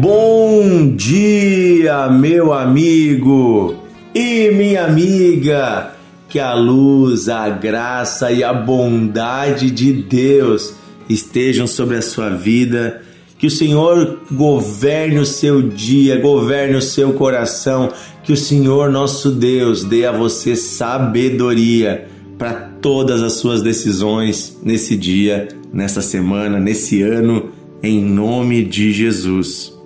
Bom dia, meu amigo e minha amiga. Que a luz, a graça e a bondade de Deus estejam sobre a sua vida. Que o Senhor governe o seu dia, governe o seu coração. Que o Senhor, nosso Deus, dê a você sabedoria para todas as suas decisões nesse dia, nessa semana, nesse ano, em nome de Jesus.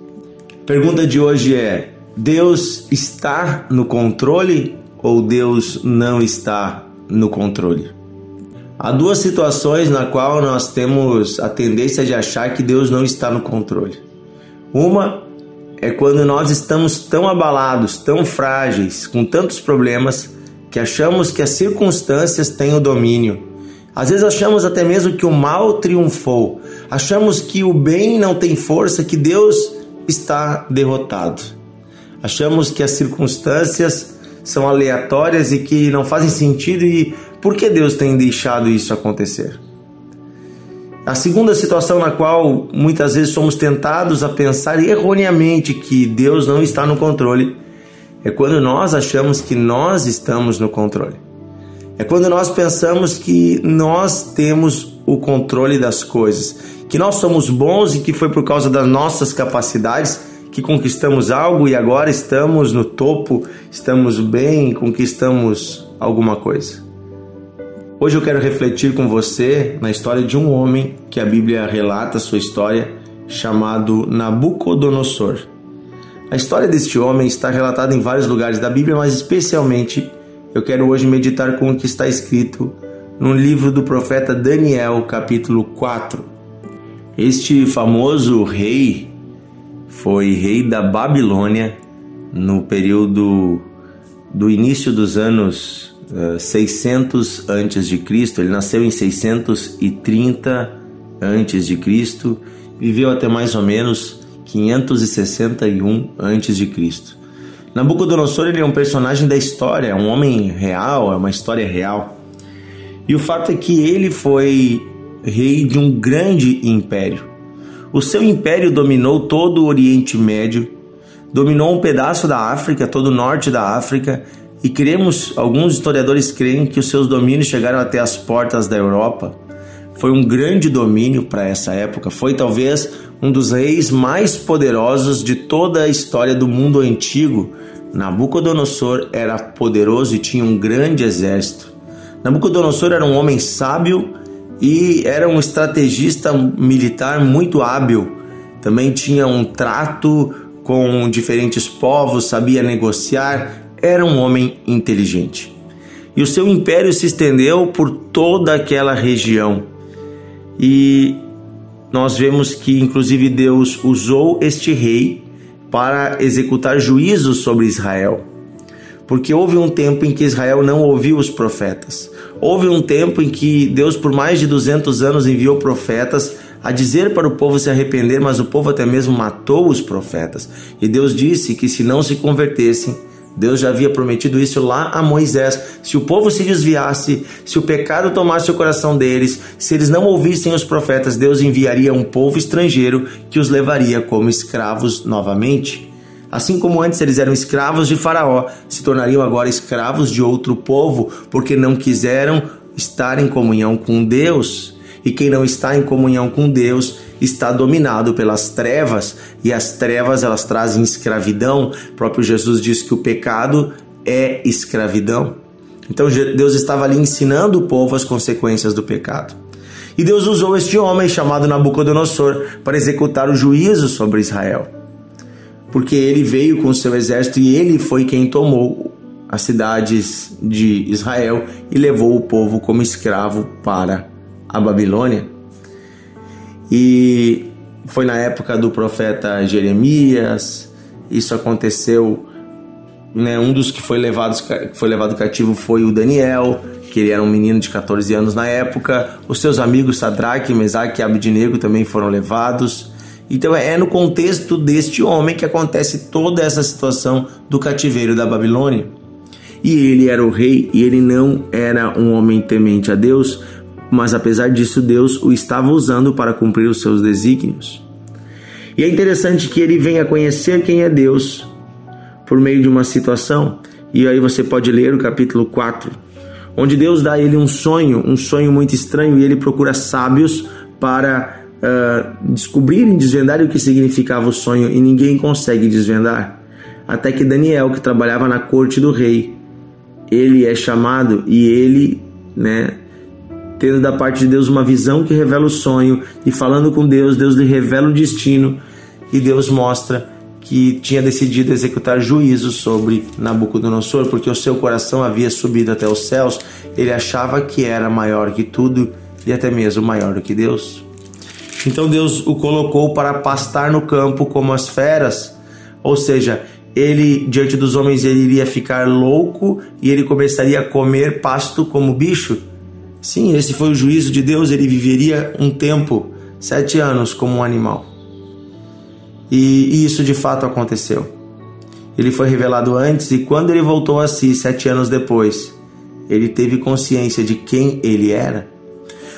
Pergunta de hoje é: Deus está no controle ou Deus não está no controle? Há duas situações na qual nós temos a tendência de achar que Deus não está no controle. Uma é quando nós estamos tão abalados, tão frágeis, com tantos problemas, que achamos que as circunstâncias têm o domínio. Às vezes achamos até mesmo que o mal triunfou, achamos que o bem não tem força, que Deus está derrotado. Achamos que as circunstâncias são aleatórias e que não fazem sentido e por que Deus tem deixado isso acontecer? A segunda situação na qual muitas vezes somos tentados a pensar erroneamente que Deus não está no controle é quando nós achamos que nós estamos no controle. É quando nós pensamos que nós temos o controle das coisas, que nós somos bons e que foi por causa das nossas capacidades que conquistamos algo e agora estamos no topo, estamos bem, conquistamos alguma coisa. Hoje eu quero refletir com você na história de um homem que a Bíblia relata sua história, chamado Nabucodonosor. A história deste homem está relatada em vários lugares da Bíblia, mas especialmente eu quero hoje meditar com o que está escrito no livro do profeta Daniel, capítulo 4. Este famoso rei foi rei da Babilônia no período do início dos anos uh, 600 antes de Cristo. Ele nasceu em 630 antes de Cristo, viveu até mais ou menos 561 antes de Cristo. Nabucodonosor ele é um personagem da história, é um homem real, é uma história real. E o fato é que ele foi rei de um grande império. O seu império dominou todo o Oriente Médio, dominou um pedaço da África, todo o norte da África, e cremos, alguns historiadores creem que os seus domínios chegaram até as portas da Europa. Foi um grande domínio para essa época, foi talvez um dos reis mais poderosos de toda a história do mundo antigo. Nabucodonosor era poderoso e tinha um grande exército. Nabucodonosor era um homem sábio e era um estrategista militar muito hábil. Também tinha um trato com diferentes povos, sabia negociar, era um homem inteligente. E o seu império se estendeu por toda aquela região. E nós vemos que, inclusive, Deus usou este rei para executar juízos sobre Israel. Porque houve um tempo em que Israel não ouviu os profetas. Houve um tempo em que Deus, por mais de 200 anos, enviou profetas a dizer para o povo se arrepender, mas o povo até mesmo matou os profetas. E Deus disse que se não se convertessem, Deus já havia prometido isso lá a Moisés. Se o povo se desviasse, se o pecado tomasse o coração deles, se eles não ouvissem os profetas, Deus enviaria um povo estrangeiro que os levaria como escravos novamente. Assim como antes eles eram escravos de Faraó, se tornariam agora escravos de outro povo, porque não quiseram estar em comunhão com Deus. E quem não está em comunhão com Deus está dominado pelas trevas, e as trevas elas trazem escravidão. O próprio Jesus diz que o pecado é escravidão. Então Deus estava ali ensinando o povo as consequências do pecado. E Deus usou este homem chamado Nabucodonosor para executar o juízo sobre Israel porque ele veio com seu exército e ele foi quem tomou as cidades de Israel e levou o povo como escravo para a Babilônia. E foi na época do profeta Jeremias, isso aconteceu. Né, um dos que foi levado, foi levado cativo foi o Daniel, que ele era um menino de 14 anos na época. Os seus amigos Sadraque, Mesaque e Abednego também foram levados. Então é no contexto deste homem que acontece toda essa situação do cativeiro da Babilônia. E ele era o rei e ele não era um homem temente a Deus, mas apesar disso Deus o estava usando para cumprir os seus desígnios. E é interessante que ele venha conhecer quem é Deus por meio de uma situação. E aí você pode ler o capítulo 4, onde Deus dá a ele um sonho, um sonho muito estranho, e ele procura sábios para uh, descobrirem, desvendarem o que significava o sonho, e ninguém consegue desvendar. Até que Daniel, que trabalhava na corte do rei, ele é chamado e ele, né, tendo da parte de Deus uma visão que revela o sonho e falando com Deus, Deus lhe revela o destino e Deus mostra que tinha decidido executar juízo sobre Nabucodonosor, porque o seu coração havia subido até os céus, ele achava que era maior que tudo e até mesmo maior do que Deus. Então Deus o colocou para pastar no campo como as feras, ou seja, ele diante dos homens ele iria ficar louco e ele começaria a comer pasto como bicho. Sim, esse foi o juízo de Deus. Ele viveria um tempo, sete anos, como um animal. E, e isso de fato aconteceu. Ele foi revelado antes e quando ele voltou a si, sete anos depois, ele teve consciência de quem ele era.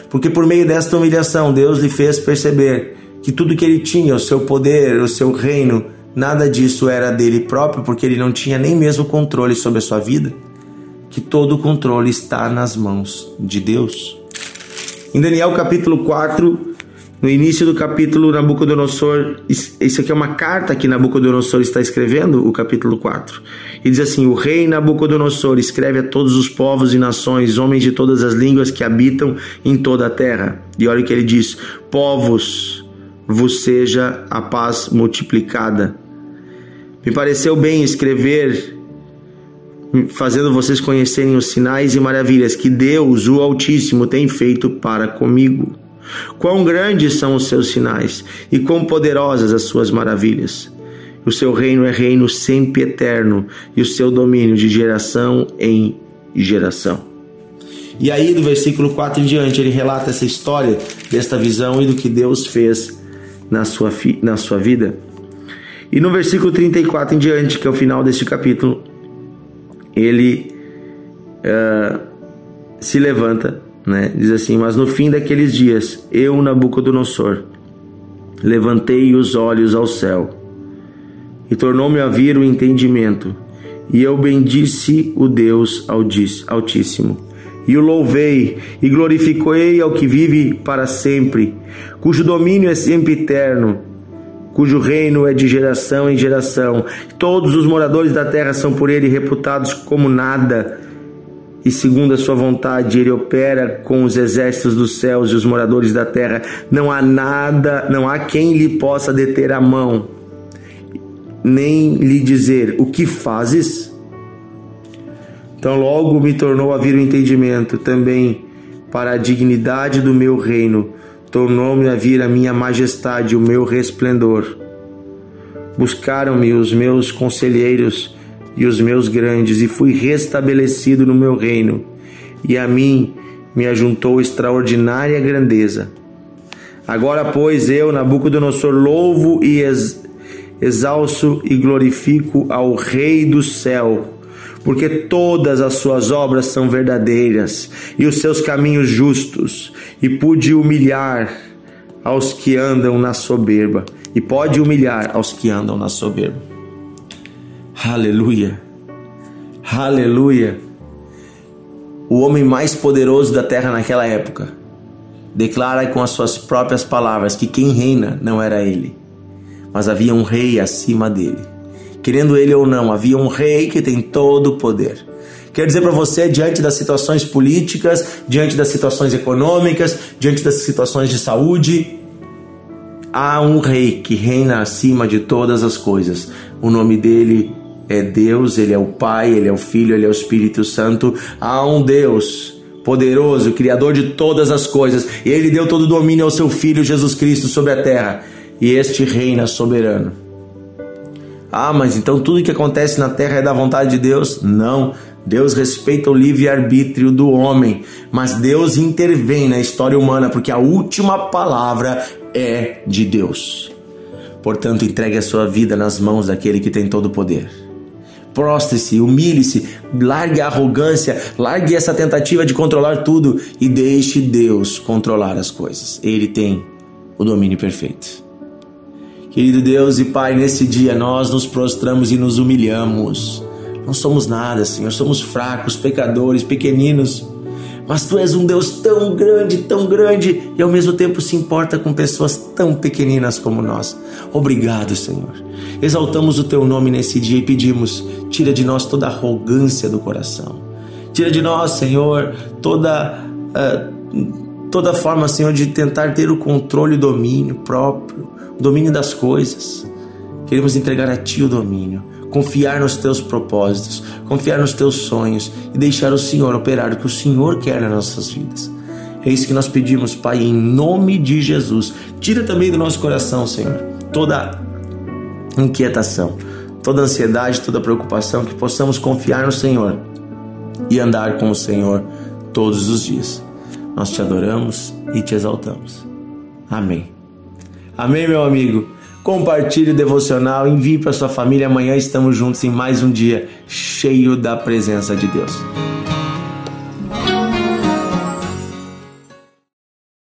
Porque por meio desta humilhação, Deus lhe fez perceber que tudo que ele tinha, o seu poder, o seu reino, nada disso era dele próprio, porque ele não tinha nem mesmo controle sobre a sua vida, que todo o controle está nas mãos de Deus. Em Daniel capítulo 4, no início do capítulo, Nabucodonosor, isso aqui é uma carta que Nabucodonosor está escrevendo, o capítulo 4. E diz assim: O rei Nabucodonosor escreve a todos os povos e nações, homens de todas as línguas que habitam em toda a terra. E olha o que ele diz: Povos, vos seja a paz multiplicada. Me pareceu bem escrever fazendo vocês conhecerem os sinais e maravilhas que Deus, o Altíssimo, tem feito para comigo. Quão grandes são os seus sinais e quão poderosas as suas maravilhas. O seu reino é reino sempre eterno e o seu domínio de geração em geração. E aí, do versículo 4 em diante, ele relata essa história desta visão e do que Deus fez na sua, na sua vida. E no versículo 34 em diante, que é o final deste capítulo, ele uh, se levanta, né? diz assim: Mas no fim daqueles dias, eu, Nabucodonosor, levantei os olhos ao céu e tornou-me a vir o entendimento, e eu bendisse o Deus Altíssimo. E o louvei e glorifiquei ao que vive para sempre, cujo domínio é sempre eterno cujo reino é de geração em geração. Todos os moradores da terra são por ele reputados como nada. E segundo a sua vontade, ele opera com os exércitos dos céus e os moradores da terra. Não há nada, não há quem lhe possa deter a mão, nem lhe dizer: O que fazes? Então logo me tornou a vir o entendimento também para a dignidade do meu reino tornou-me a vir a minha majestade, o meu resplendor. Buscaram-me os meus conselheiros e os meus grandes, e fui restabelecido no meu reino, e a mim me ajuntou extraordinária grandeza. Agora, pois, eu, Nabucodonosor, louvo e exalço e glorifico ao Rei do céu porque todas as suas obras são verdadeiras e os seus caminhos justos, e pude humilhar aos que andam na soberba, e pode humilhar aos que andam na soberba. Aleluia, aleluia. O homem mais poderoso da terra naquela época declara com as suas próprias palavras que quem reina não era ele, mas havia um rei acima dele querendo ele ou não, havia um rei que tem todo o poder. Quero dizer para você, diante das situações políticas, diante das situações econômicas, diante das situações de saúde, há um rei que reina acima de todas as coisas. O nome dele é Deus, ele é o Pai, ele é o Filho, ele é o Espírito Santo. Há um Deus poderoso, criador de todas as coisas, e ele deu todo o domínio ao seu Filho Jesus Cristo sobre a terra, e este reina soberano. Ah, mas então tudo que acontece na terra é da vontade de Deus? Não. Deus respeita o livre-arbítrio do homem, mas Deus intervém na história humana porque a última palavra é de Deus. Portanto, entregue a sua vida nas mãos daquele que tem todo o poder. Prostre-se, humilhe-se, largue a arrogância, largue essa tentativa de controlar tudo e deixe Deus controlar as coisas. Ele tem o domínio perfeito. Querido Deus e Pai, nesse dia nós nos prostramos e nos humilhamos. Não somos nada, Senhor, somos fracos, pecadores, pequeninos. Mas tu és um Deus tão grande, tão grande e ao mesmo tempo se importa com pessoas tão pequeninas como nós. Obrigado, Senhor. Exaltamos o teu nome nesse dia e pedimos: tira de nós toda arrogância do coração. Tira de nós, Senhor, toda uh, toda forma, Senhor, de tentar ter o controle e domínio próprio, o domínio das coisas. Queremos entregar a ti o domínio confiar nos teus propósitos, confiar nos teus sonhos e deixar o Senhor operar o que o Senhor quer nas nossas vidas. É isso que nós pedimos, Pai, em nome de Jesus. Tira também do nosso coração, Senhor, toda inquietação, toda ansiedade, toda preocupação, que possamos confiar no Senhor e andar com o Senhor todos os dias. Nós te adoramos e te exaltamos. Amém. Amém, meu amigo compartilhe o devocional, envie para sua família. Amanhã estamos juntos em mais um dia cheio da presença de Deus.